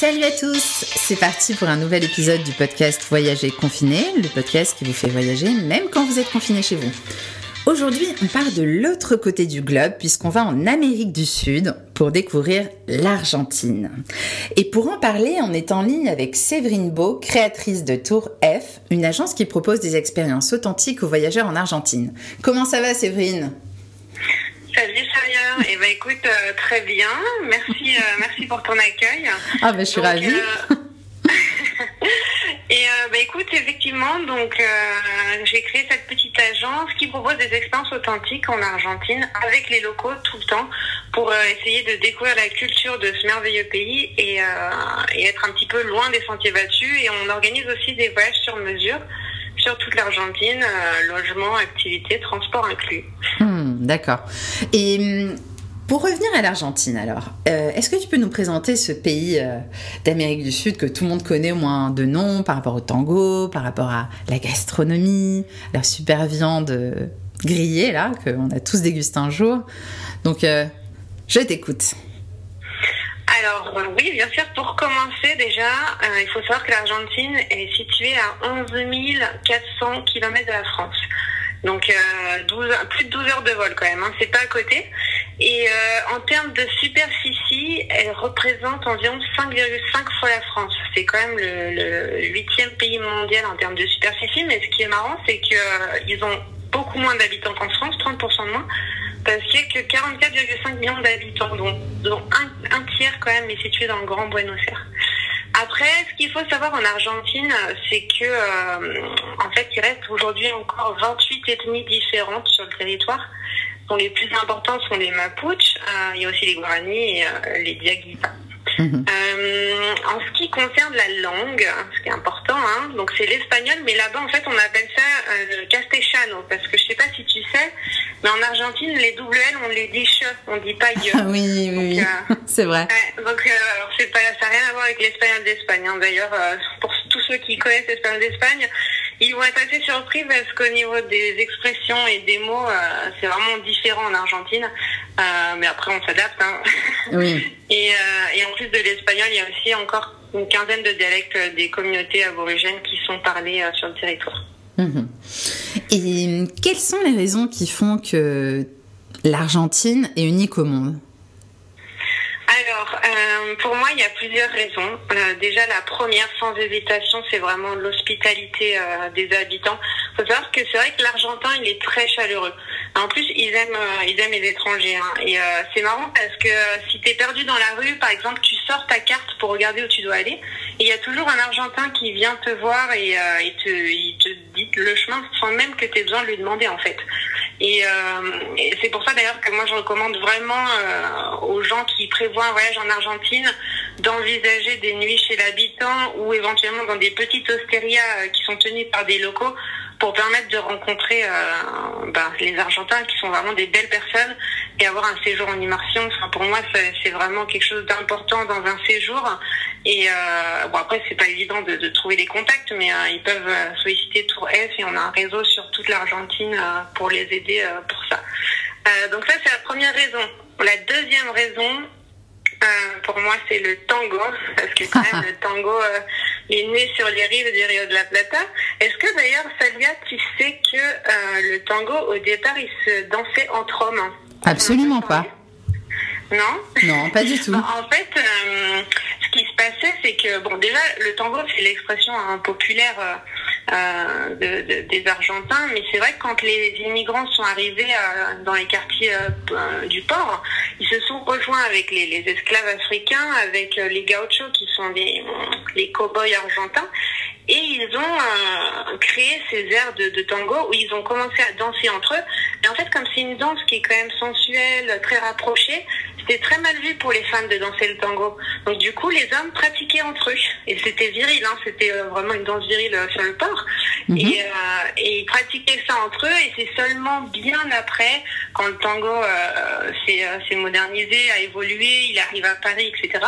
Salut à tous, c'est parti pour un nouvel épisode du podcast Voyager confiné, le podcast qui vous fait voyager même quand vous êtes confiné chez vous. Aujourd'hui, on part de l'autre côté du globe puisqu'on va en Amérique du Sud pour découvrir l'Argentine. Et pour en parler, on est en ligne avec Séverine Beau, créatrice de Tour F, une agence qui propose des expériences authentiques aux voyageurs en Argentine. Comment ça va Séverine? Salut Saria, et eh ben écoute euh, très bien, merci euh, merci pour ton accueil. Ah ben je suis ravie. Euh, et bah écoute effectivement donc j'ai créé cette petite agence qui propose des expériences authentiques en Argentine avec les locaux tout le temps pour essayer de découvrir la culture de ce merveilleux pays et, et être un petit peu loin des sentiers battus et on organise aussi des voyages sur mesure sur toute l'Argentine, logement, activité, transport inclus. Hmm, d'accord. Et hmm, pour revenir à l'Argentine, alors, euh, est-ce que tu peux nous présenter ce pays euh, d'Amérique du Sud que tout le monde connaît au moins de nom par rapport au tango, par rapport à la gastronomie, la super viande grillée, là, qu'on a tous dégusté un jour. Donc, je t'écoute. Alors oui, bien sûr, pour commencer déjà, euh, il faut savoir que l'Argentine est située à 11 400 km de la France. Donc euh, plus de 12 heures de vol quand même, hein, c'est pas à côté. Et euh, en termes de superficie, elle représente environ 5,5 fois la France. C'est quand même le huitième pays mondial en termes de superficie, mais ce qui est marrant, c'est qu'ils ont beaucoup moins d'habitants qu'en France, 30% de moins parce qu'il n'y a que 44,5 millions d'habitants, dont, un, tiers quand même est situé dans le Grand Buenos Aires. Après, ce qu'il faut savoir en Argentine, c'est que euh, en fait, il reste aujourd'hui encore 28 ethnies différentes sur le territoire. Dont les plus importantes sont les Mapuches, euh, il y a aussi les Guarani et euh, les Diaguita. Mhm. Euh, en ce qui concerne la langue, ce qui est important, hein, donc c'est l'espagnol, mais là-bas en fait on appelle ça euh, castellano, parce que je sais pas si tu sais, mais en Argentine les double L on les dit che, on dit pas ye. Ah oui, oui, euh, c'est vrai. donc c'est pas, ça n'a rien à voir avec l'espagnol d'Espagne. Hein. D'ailleurs, pour tous ceux qui connaissent l'espagnol d'Espagne, ils vont être assez surpris parce qu'au niveau des expressions et des mots, c'est vraiment différent en Argentine. mais après on s'adapte. Hein. Oui. Et, euh, et en plus de l'espagnol, il y a aussi encore une quinzaine de dialectes des communautés aborigènes qui sont parlés euh, sur le territoire. Mhm. Et quelles sont les raisons qui font que l'Argentine est unique au monde? Alors, euh, pour moi, il y a plusieurs raisons. Euh, déjà, la première, sans hésitation, c'est vraiment l'hospitalité euh, des habitants. Il faut savoir que c'est vrai que l'Argentin, il est très chaleureux. En plus, ils aiment, ils aiment les étrangers. Hein. Et c'est marrant parce que si tu es perdu dans la rue, par exemple, tu sors ta carte pour regarder où tu dois aller. Il y a toujours un Argentin qui vient te voir et, et te, il te dit le chemin sans même que tu aies besoin de lui demander, en fait. Et, et c'est pour ça d'ailleurs que moi je recommande vraiment aux gens qui prévoient un voyage en Argentine d'envisager des nuits chez l'habitant ou éventuellement dans des petites ostérias qui sont tenues par des locaux pour permettre de rencontrer euh, ben, les Argentins qui sont vraiment des belles personnes et avoir un séjour en immersion. Enfin, pour moi, c'est vraiment quelque chose d'important dans un séjour. Et euh, bon, après, c'est pas évident de, de, trouver des contacts, mais euh, ils peuvent euh, solliciter Tour F et on a un réseau sur toute l'Argentine euh, pour les aider pour ça. donc ça, c'est la première raison. La deuxième raison, pour moi, c'est le tango, parce que quand même, le tango est né sur les rives du Rio de la Plata. Est-ce que d'ailleurs, Salvia, tu sais que le tango, au départ, il se dansait entre hommes? Absolument pas. Non Non, pas du tout. en fait, euh, ce qui se passait, c'est que, bon, déjà, le tango, c'est l'expression hein, populaire euh, de, des Argentins, mais c'est vrai que quand les immigrants sont arrivés euh, dans les quartiers euh, du port, ils se sont rejoints avec les, esclaves africains, avec les gauchos qui sont les, les cow-boys argentins, et ils ont créé ces airs de, de, tango où ils ont commencé à danser entre eux. Et en fait, comme c'est une danse qui est quand même sensuelle, très rapprochée, c'était très mal vu pour les femmes de danser le tango. Donc du coup, les hommes pratiquaient entre eux. Et c'était viril, hein, c'était vraiment une danse virile sur le Mhm. Et, euh, et, ils pratiquaient ça entre eux et c'est seulement bien après, quand le tango euh, euh s'est modernisé, a évolué, il arrive à Paris, etc.,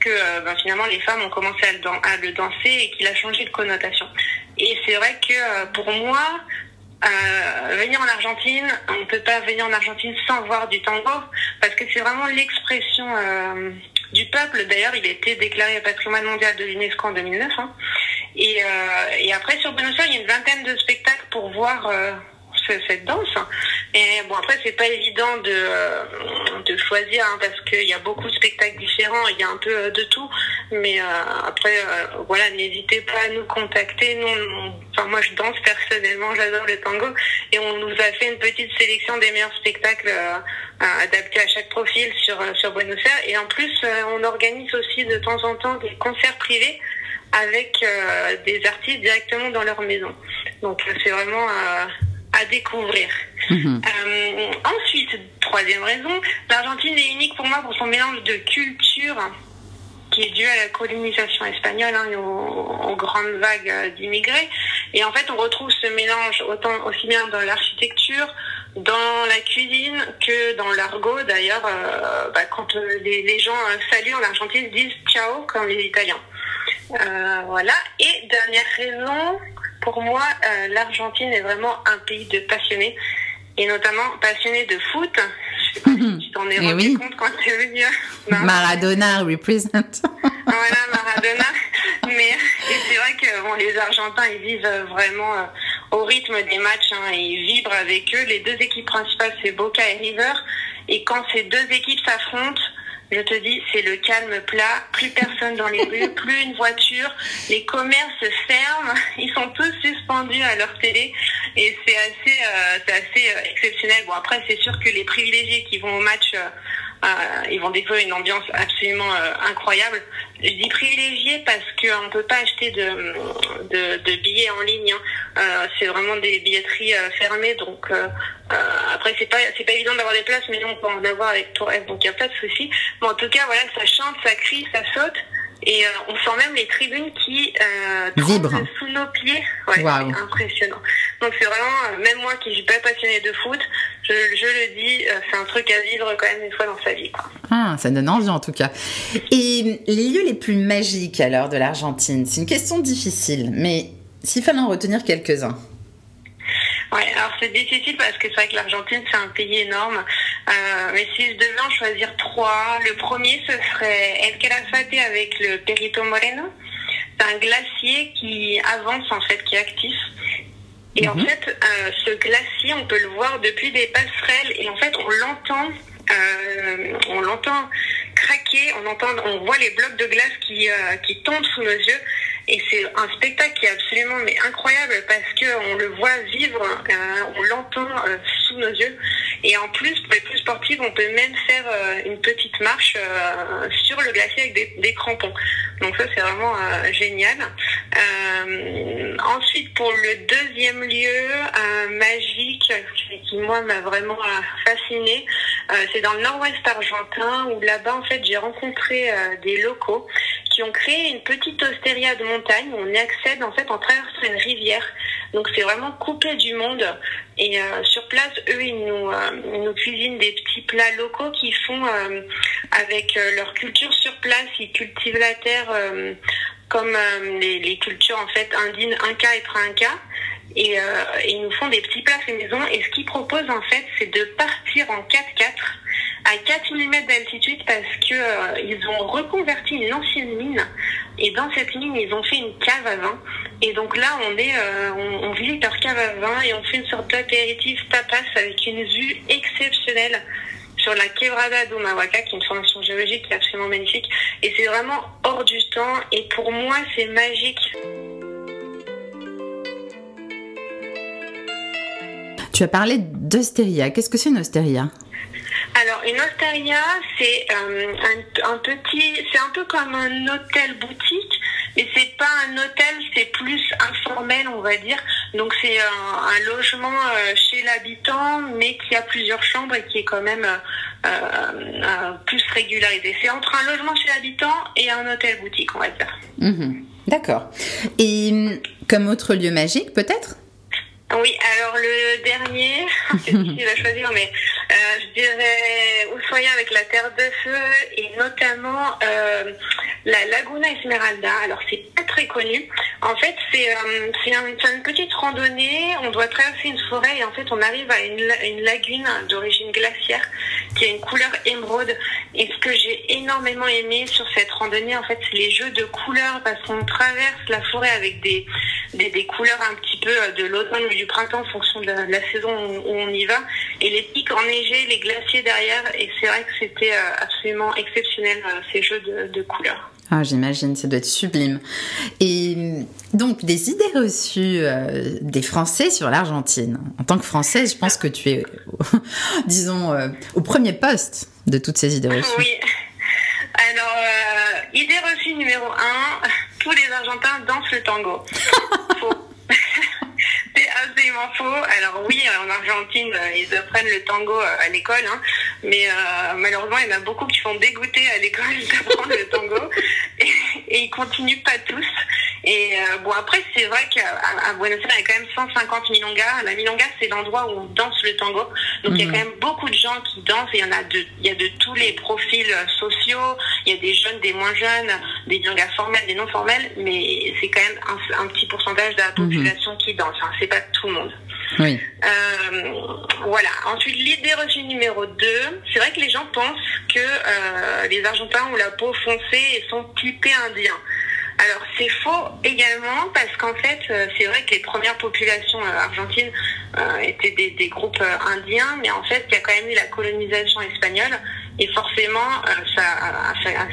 que euh, ben, finalement les femmes ont commencé à le, à le danser et qu'il a changé de connotation. Et c'est vrai que euh, pour moi, euh, venir en Argentine, on ne peut pas venir en Argentine sans voir du tango, parce que c'est vraiment l'expression du peuple. D'ailleurs, il a été déclaré patrimoine mondial de l'UNESCO en 2009. Hein. Et, et après, sur Buenos Aires, il y a une vingtaine de spectacles pour voir cette danse. Et bon, après, c'est pas évident de, euh, de choisir hein, parce qu'il y a beaucoup de spectacles différents, il y a un peu euh, de tout. Mais euh, après, voilà, n'hésitez pas à nous contacter. Nous, enfin, moi, je danse personnellement, j'adore le tango. Et on nous a fait une petite sélection des meilleurs spectacles adaptés à chaque profil sur, sur Buenos Aires. Et en plus, on organise aussi de temps en temps des concerts privés avec des artistes directement dans leur maison. Donc, c'est vraiment à découvrir. Mhm. Euh, ensuite, troisième raison, l'Argentine est unique pour moi pour son mélange de culture qui est dû à la colonisation espagnole hein, et aux, grandes vagues euh, d'immigrés. Et en fait, on retrouve ce mélange autant aussi bien dans l'architecture, dans la cuisine que dans l'argot. D'ailleurs, euh, bah, quand les, gens saluent en Argentine, ils disent ciao comme les Italiens. voilà. Et dernière raison, pour moi, euh, l'Argentine est vraiment un pays de passionnés, et notamment passionnés de foot. Je sais pas si mhm. tu t'en es rendu compte quand tu es venu. Maradona represent. voilà, Maradona. Mais c'est vrai que bon, les Argentins, ils vivent vraiment euh, au rythme des matchs, hein, et ils vibrent avec eux. Les deux équipes principales, c'est Boca et River. Et quand ces deux équipes s'affrontent, je te dis, c'est le calme plat, plus personne dans les rues, plus une voiture, les commerces ferment, ils sont tous suspendus à leur télé et c'est assez, euh, c'est assez euh, exceptionnel. Bon après, c'est sûr que les privilégiés qui vont au match euh, euh, ils vont découvrir une ambiance absolument euh, incroyable. Je dis privilégié parce qu'on ne peut pas acheter de, de, de, billets en ligne. Hein. Euh, c'est vraiment des billetteries fermées. Donc après, c'est pas c'est pas évident d'avoir des places, mais nous, on peut en avoir avec Tour donc il n'y a pas de souci. Mais en tout cas, voilà, ça chante, ça crie, ça saute. Et on sent même les tribunes qui euh, vibrent sous nos pieds. Ouais, impressionnant. Donc c'est vraiment, même moi qui suis pas passionnée de foot, je, le dis, euh, c'est un truc à vivre quand même une fois dans sa vie. Ah, ça donne envie en tout cas. Et les lieux les plus magiques alors de l'Argentine, c'est une question difficile, mais s'il fallait en retenir quelques-uns. Ouais, alors c'est difficile parce que c'est vrai que l'Argentine c'est un pays énorme. Euh, mais si je devais en choisir trois, le premier ce serait El Calafate avec le Perito Moreno. C'est un glacier qui avance en fait, qui est actif et en mhm. fait, euh, ce glacier, on peut le voir depuis des passerelles et en fait, on l'entend, euh, on l'entend craquer, on entend, on voit les blocs de glace qui, euh, qui tombent sous nos yeux. Et c'est un spectacle qui est absolument incroyable parce que on le voit vivre, euh, on l'entend euh, sous nos yeux. Et en plus, pour les plus sportifs, on peut même faire euh, une petite marche sur le glacier avec des, crampons. Donc ça, c'est vraiment génial. ensuite, pour le deuxième lieu magique, qui moi m'a vraiment fasciné, c'est dans le nord-ouest argentin où là-bas, en fait, j'ai rencontré des locaux qui ont créé une petite ostéria de on y accède en fait en traversant une rivière. Donc c'est vraiment coupé du monde. Et euh, sur place, eux, ils nous, euh, cuisinent des petits plats locaux qu'ils font euh, avec leur culture sur place. Ils cultivent la terre comme les, cultures en fait indines, Inca et Trinca. Et, ils nous font des petits plats fait maison. Et ce qu'ils proposent en fait, c'est de partir en 4x4 à 4000 mètres d'altitude parce que euh, ils ont reconverti une ancienne mine et dans cette mine ils ont fait une cave à vin et donc là on est euh, on, visite leur cave à vin et on fait une sorte d'apéritif tapas avec une vue exceptionnelle sur la Quebrada d'Umawaka, qui est une formation géologique qui est absolument magnifique. Et c'est vraiment hors du temps. Et pour moi, c'est magique. Tu as parlé d'ostéria. Qu'est-ce que c'est une ostéria alors, une osteria, c'est euh, un, petit, c'est un peu comme un hôtel boutique, mais c'est pas un hôtel, c'est plus informel, on va dire. Donc, c'est un, logement euh, chez l'habitant, mais qui a plusieurs chambres et qui est quand même euh, plus régularisé. C'est entre un logement chez l'habitant et un hôtel boutique, on va dire. Mhm. D'accord. Et comme autre lieu magique, peut-être? Oui, alors le dernier, c'est difficile à choisir, mais je dirais Ushuaia avec la Terre de Feu et notamment la Laguna Esmeralda. Alors c'est pas très connu. En fait, c'est une petite randonnée. On doit traverser une forêt et en fait on arrive à une, une lagune d'origine glaciaire qui a une couleur émeraude. Et ce que j'ai énormément aimé sur cette randonnée, en fait, c'est les jeux de couleurs parce qu'on traverse la forêt avec des, des, couleurs un petit peu euh, de l'automne ou du printemps en fonction de la, saison où, on y va. Et les pics enneigés, les glaciers derrière. Et c'est vrai que c'était euh, absolument exceptionnel, euh, ces jeux de, couleurs. Ah, j'imagine, ça doit être sublime. Et donc, des idées reçues des Français sur l'Argentine. En tant que Française, je pense que tu es, disons, au premier poste de toutes ces idées reçues. Oui. Alors, idée reçue numéro un, tous les Argentins dansent le tango. c'est absolument faux. Alors oui, en Argentine, euh, ils apprennent le tango euh, à l'école, hein. Mais euh, malheureusement, il y en a beaucoup qui sont dégoûtés à l'école d'apprendre le tango et, et ils continuent pas tous. Et euh, bon, après, c'est vrai qu'à Buenos Aires, il y a quand même 150 milongas. La milonga, c'est l'endroit où on danse le tango. Donc, il y a mhm. quand même beaucoup de gens qui dansent. il y en a de, il y a de tous les profils sociaux. Il y a des jeunes, des moins jeunes, des milongas formels, des non formels. Mais c'est quand même un, petit pourcentage de la mhm. population qui danse. Hein. C'est pas tout le monde. Oui. Euh, voilà. Ensuite, l'idée reçue numéro 2, c'est vrai que les gens pensent que euh, les Argentins ont la peau foncée et sont typés indiens. Alors c'est faux également parce qu'en fait euh, c'est vrai que les premières populations euh, argentines euh, étaient des, groupes indiens, mais en fait il y a quand même eu la colonisation espagnole et forcément ça,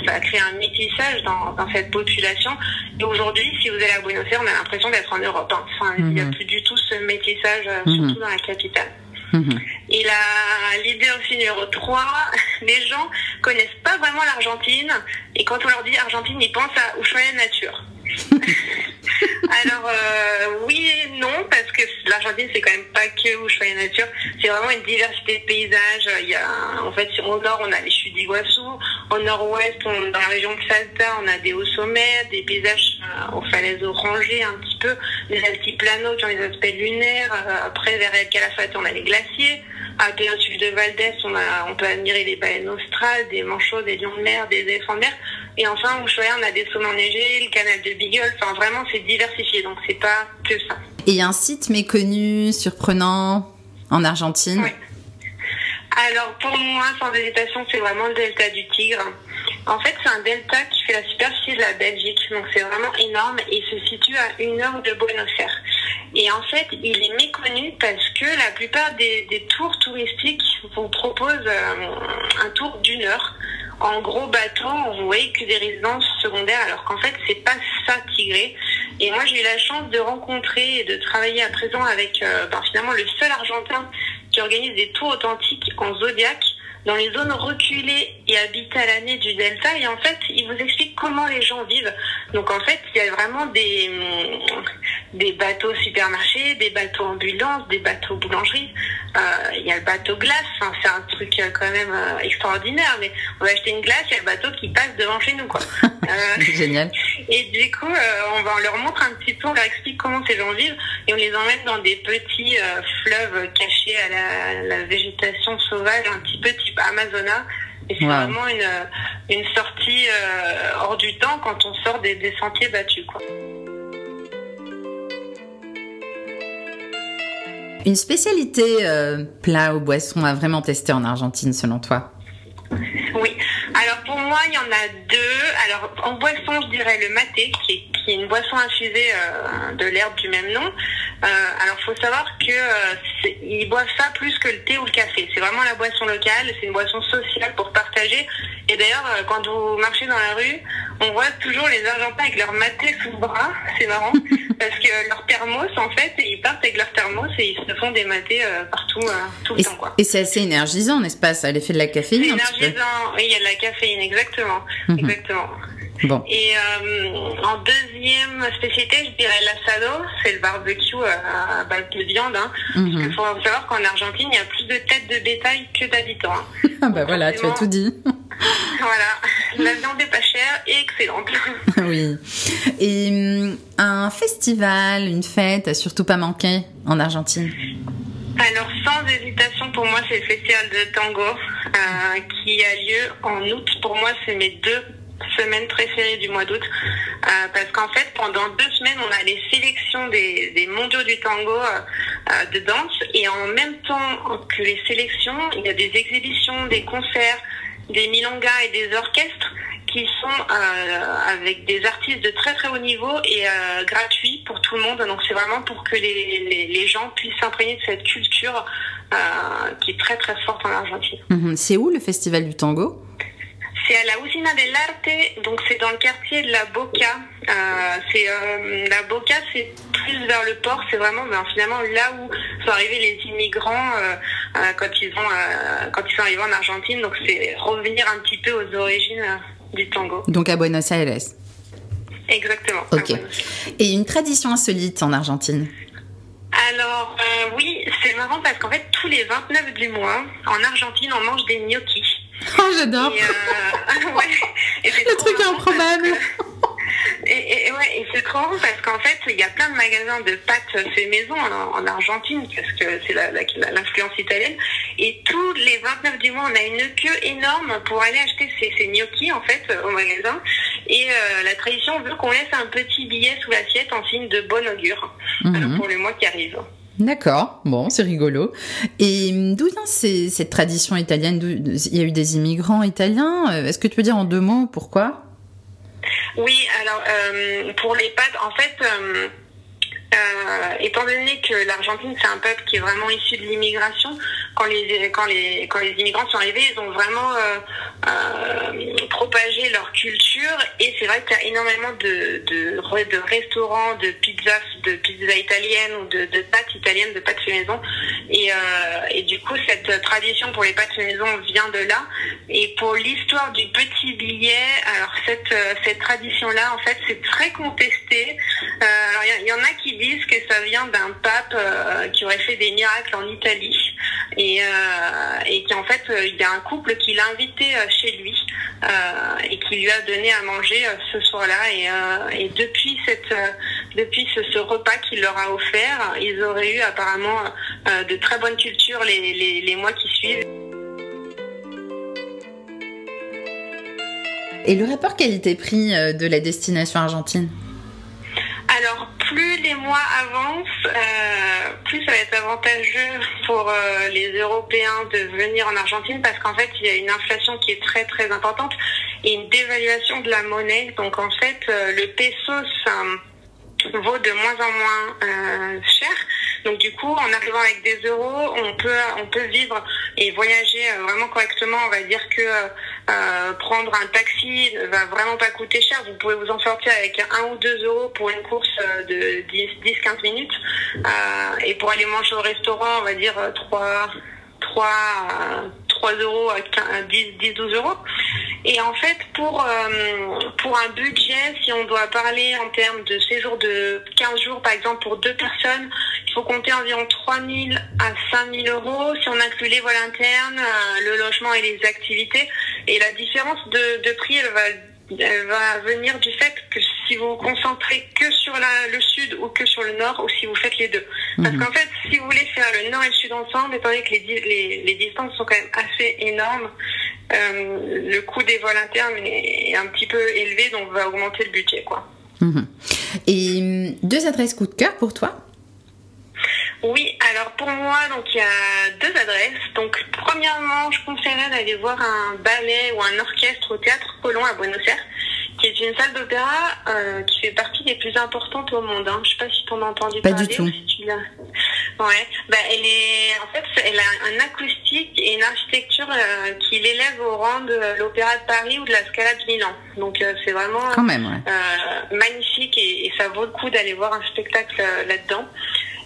a créé un métissage dans, cette population. Et aujourd'hui si vous allez à Buenos Aires on a l'impression d'être en Europe. Hein. Enfin, Il n'y a mhm. plus du tout ce métissage, surtout mhm. dans la capitale. Mhm. Et l'idée aussi numéro 3, les gens connaissent pas vraiment l'Argentine et quand on leur dit Argentine, ils pensent à Ushuaia Nature. Alors euh, oui et non parce que l'Argentine c'est quand même pas que Ushuaia Nature, c'est vraiment une diversité de paysages. Il y a en fait au nord on a les chutes d'Iguassou, au nord-ouest dans la région de Salta on a des hauts sommets, des paysages euh, aux falaises orangées un petit peu, des altiplanos qui ont des aspects lunaires. Euh, après vers El Calafate on a les glaciers. À Péninsule de Valdès, on, a, on peut admirer des baleines australes, des manchots, des lions de mer, des éléphants de mer. Et enfin, au Ushuaia, on a des saules enneigés, le canal de Beagle. Enfin, vraiment, c'est diversifié. Donc, c'est pas que ça. Et il y a un site méconnu, surprenant, en Argentine Oui. Alors, pour moi, sans hésitation, c'est vraiment le delta du Tigre. En fait, c'est un delta qui fait la superficie de la Belgique. Donc, c'est vraiment énorme et se situe à une heure de Buenos Aires. Et en fait, il est méconnu parce que la plupart des, des tours touristiques vous proposent euh, un tour d'une heure en gros bateau, vous voyez que des résidences secondaires, alors qu'en fait, c'est pas ça Tigré. Et moi, j'ai eu la chance de rencontrer et de travailler à présent avec euh, ben, finalement le seul Argentin qui organise des tours authentiques en Zodiac dans les zones reculées et l'année du Delta. Et en fait, il vous explique comment les gens vivent. Donc en fait, il y a vraiment des, hum, des bateaux supermarchés, des bateaux ambulances, des bateaux boulangeries. Euh, il y a le bateau glace, enfin, c'est un truc euh, quand même euh, extraordinaire. Mais on va acheter une glace, il y a le bateau qui passe devant chez nous. quoi. Génial. Et du coup, on, va, on leur montre un petit peu, on leur explique comment ces gens vivent et on les emmène dans des petits fleuves cachés à la, la végétation sauvage, un petit peu type Amazona. Et c'est vraiment une, une sortie hors du temps quand on sort des, des sentiers battus. Quoi. Une spécialité euh, plat ou boisson à vraiment tester en Argentine selon toi Oui. Alors pour moi, il y en a deux. Alors en boisson, je dirais le maté, qui est, qui est une boisson infusée euh, de l'herbe du même nom. Euh, alors faut savoir que euh, ils boivent ça plus que le thé ou le café. C'est vraiment la boisson locale. C'est une boisson sociale pour partager. Et d'ailleurs, euh, quand vous marchez dans la rue, on voit toujours les Argentins avec leur maté sous le bras. C'est marrant parce que leur thermos, en fait, ils partent avec leur thermos et ils se font des matés euh, partout, euh, tout le temps. Quoi. Et c'est assez énergisant, n'est-ce pas Ça a l'effet de la caféine. C'est énergisant, oui, il y a de la caféine, exactement. Mhm. exactement. Bon. Et euh, en deuxième spécialité, je dirais l'assado, c'est le barbecue à base de viande. Hein. Il faut savoir qu'en Argentine, il y a plus de têtes de bétail que d'habitants. Hein. Ah bah voilà, tu as tout dit. voilà, la viande est pas chère et excellente. oui. Et hum, un festival, une fête, à surtout pas manquer en Argentine? Alors, sans hésitation, pour moi, c'est le festival de tango euh, qui a lieu en août. Pour moi, c'est mes deux semaines préférées du mois d'août. Euh, parce qu'en fait, pendant deux semaines, on a les sélections des, des mondiaux du tango euh, de danse. Et en même temps que les sélections, il y a des exhibitions, des concerts, des milongas et des orchestres qui sont euh, avec des artistes de très très haut niveau et euh, gratuits pour tout le monde. Donc c'est vraiment pour que les, les, gens puissent s'imprégner de cette culture euh, qui est très très forte en Argentine. Mhm. C'est où le festival du tango? C'est à la Usina del Arte, donc c'est dans le quartier de la Boca. Euh, c'est euh, la Boca, c'est plus vers le port. C'est vraiment ben, finalement là où sont arrivés les immigrants euh, quand ils ont quand ils sont arrivés en Argentine. Donc c'est revenir un petit peu aux origines du tango. Donc à Buenos Aires. Exactement. Ok. Et une tradition insolite en Argentine? Alors oui, c'est marrant parce qu'en fait tous les 29 du mois, en Argentine, on mange des gnocchis. Oh, j'adore euh, ouais. Le truc improbable que- Et, et, ouais, et c'est trop parce qu'en fait, il y a plein de magasins de pâtes fait maison en, en Argentine parce que c'est la- la- l'influence italienne. Et tous les 29 du mois, on a une queue énorme pour aller acheter ces, ces gnocchis en fait au magasin. Et euh, la tradition veut qu'on laisse un petit billet sous l'assiette en signe de bon augure Mhm. pour le mois qui arrive. D'accord, bon, c'est rigolo. Et d'où vient cette tradition italienne Il y a eu des immigrants italiens? Euh, Est-ce que tu peux dire en deux mots pourquoi? Oui, alors euh, pour les pâtes, en fait, euh, étant donné que l'Argentine c'est un peuple qui est vraiment issu de l'immigration, quand les quand les quand les immigrants sont arrivés, ils ont vraiment euh, euh, propagé leur culture. Et c'est vrai qu'il y a énormément de de, de restaurants, de pizzas, de pizza italienne ou de, de pâtes italiennes, de pâtes fait maison. Et euh, et du coup cette tradition pour les pâtes fait maison vient de là. Et pour l'histoire du petit billet, alors cette euh, cette tradition là en fait c'est très contesté. Euh, alors il y, y en a qui disent que ça vient d'un pape euh, qui aurait fait des miracles en Italie et, euh, et qui en fait euh, il y a un couple qui l'a invité euh, chez lui et qui lui a donné à manger ce soir-là et, depuis cette depuis ce, repas qu'il leur a offert, ils auraient eu apparemment de très bonnes cultures les, les, les mois qui suivent. Et le rapport qualité-prix de la destination argentine? Plus les mois avancent, euh, plus ça va être avantageux pour euh, les Européens de venir en Argentine parce qu'en fait, il y a une inflation qui est très très importante et une dévaluation de la monnaie. Donc en fait, euh, le peso ça, vaut de moins en moins euh, cher. Donc du coup, en arrivant avec des euros, on peut on peut vivre et voyager euh, vraiment correctement. On va dire que euh, prendre un taxi ne va vraiment pas coûter cher. Vous pouvez vous en sortir avec un ou deux euros pour une course euh, de 10-15 minutes. Euh, et pour aller manger au restaurant, on va dire euh, 3, 3, euh, 3 euros à 15, 10, 10, 12 euros. Et en fait, pour, euh, pour un budget, si on doit parler en termes de séjour de 15 jours, par exemple, pour deux personnes, il faut compter environ 3 000 à 5 000 euros si on inclut les vols internes, euh, le logement et les activités. Et la différence de, prix, elle va, elle va venir du fait que si vous vous concentrez que sur la, le ou que sur le nord, ou si vous faites les deux. Parce qu'en fait, si vous voulez faire le nord et le sud ensemble, étant donné que les, les, les distances sont quand même assez énormes, euh, le coût des vols internes est, un petit peu élevé, donc va augmenter le budget, quoi. Mhm. Et hum, deux adresses coup de cœur pour toi? Oui, alors pour moi, donc il y a deux adresses. Donc premièrement, je conseillerais d'aller voir un ballet ou un orchestre au Théâtre Colomb à Buenos Aires, qui est une salle d'opéra euh, qui fait partie des plus importantes au monde. Hein. Je sais pas si tu en as entendu Pas parler. du tout. ou si tu l'as. Ouais, bah elle est en fait elle a un acoustique et une architecture euh, qui l'élève au rang de l'Opéra de Paris ou de la Scala de Milan. Donc euh, c'est vraiment Quand même, ouais. euh, magnifique et, et ça vaut le coup d'aller voir un spectacle euh, là-dedans.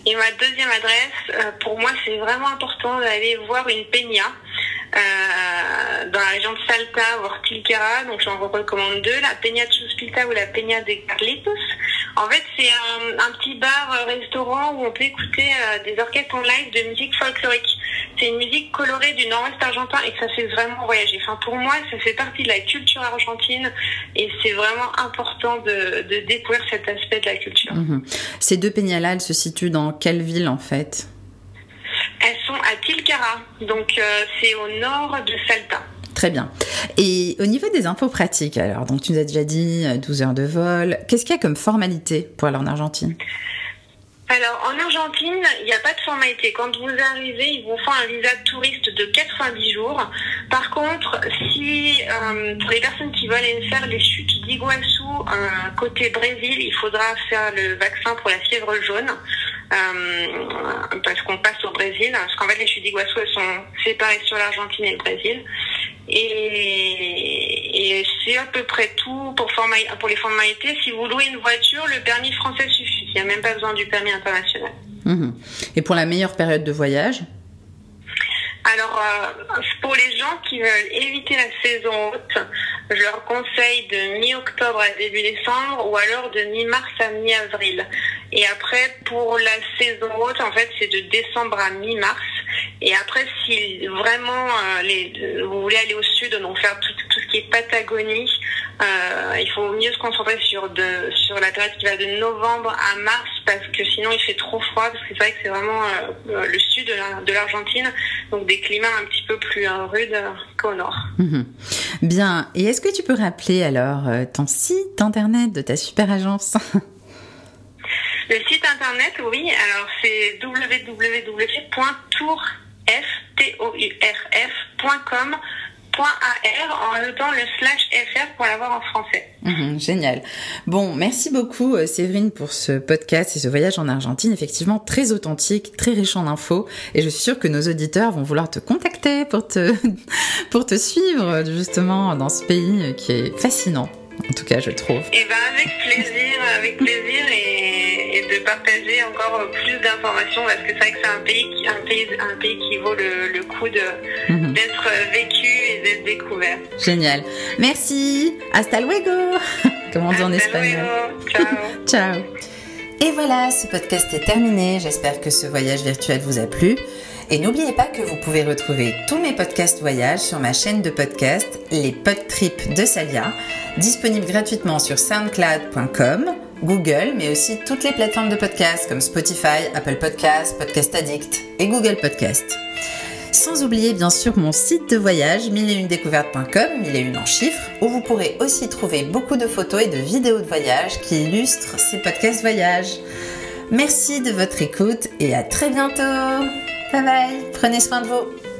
Et ma deuxième adresse, euh, pour moi, c'est vraiment important d'aller voir une peña euh, dans la région de Salta, voire Tilcara. Donc j'en recommande deux, la peña Chuspita ou la peña de Carlitos. En fait, c'est un, petit bar-restaurant où on peut écouter euh, des orchestres en live de musique folklorique. C'est une musique colorée du nord-ouest argentin et ça fait vraiment voyager. Pour moi, ça fait partie de la culture argentine et c'est vraiment important de, découvrir cet aspect de la culture. Mhm. Ces deux peñas-là, elles se situent dans quelle ville en fait? Tilcara, donc c'est au nord de Salta. Très bien. Et au niveau des infos pratiques, alors, donc tu nous as déjà dit 12 heures de vol. Qu'est-ce qu'il y a comme formalité pour aller en Argentine? Alors, en Argentine, il n'y a pas de formalité. Quand vous arrivez, ils vous font un visa de touriste de 90 jours. Par contre, si euh, pour les personnes qui veulent aller faire les chutes d'Iguassou euh, côté Brésil, il faudra faire le vaccin pour la fièvre jaune. Euh, parce qu'on passe au Brésil. Parce qu'en fait, les elles sont séparées sur l'Argentine et le Brésil. Et, c'est à peu près tout pour, pour les formalités. Si vous louez une voiture, le permis français suffit. Il n'y a même pas besoin du permis international. Mhm. Et pour la meilleure période de voyage? Alors, euh, pour les gens qui veulent éviter la saison haute, je leur conseille de mi-octobre à début décembre ou alors de mi-mars à mi-avril. Et après, pour la saison haute, en fait, c'est de décembre à mi-mars. Et après, si vraiment euh, les, vous voulez aller au sud, donc faire tout, tout ce qui est Patagonie, euh, il faut mieux se concentrer sur de, sur la période qui va de novembre à mars parce que sinon il fait trop froid parce que c'est vrai que c'est vraiment euh, le sud de l'Argentine donc des climats un petit peu plus euh, rudes qu'au nord. Mhm. Bien. Et est-ce que tu peux rappeler alors ton site internet de ta super agence? Le site internet, oui. Alors c'est www.tourf.com .ar en ajoutant le slash fr pour l'avoir en français. Mhm, génial. Bon, merci beaucoup euh, Séverine pour ce podcast et ce voyage en Argentine, effectivement très authentique, très riche en infos et je suis sûre que nos auditeurs vont vouloir te contacter pour te, pour te suivre justement dans ce pays qui est fascinant. En tout cas, je trouve. Et eh ben avec plaisir, avec plaisir et, de partager encore plus d'informations parce que c'est vrai que c'est un pays qui, un pays, un pays qui vaut le, coup de, mhm. d'être vécu et d'être découvert. Génial. Merci. Hasta luego. Comme on dit en espagnol. Ciao. Ciao. Et voilà, ce podcast est terminé. J'espère que ce voyage virtuel vous a plu. Et n'oubliez pas que vous pouvez retrouver tous mes podcasts voyage sur ma chaîne de podcast, les Podtrips de Salia, disponible gratuitement sur soundcloud.com, Google, mais aussi toutes les plateformes de podcasts comme Spotify, Apple Podcasts, Podcast Addict et Google Podcasts. Sans oublier bien sûr mon site de voyage, mille découvertescom mille et une en chiffres, où vous pourrez aussi trouver beaucoup de photos et de vidéos de voyage qui illustrent ces podcasts voyage. Merci de votre écoute et à très bientôt Bye bye, prenez soin de vous.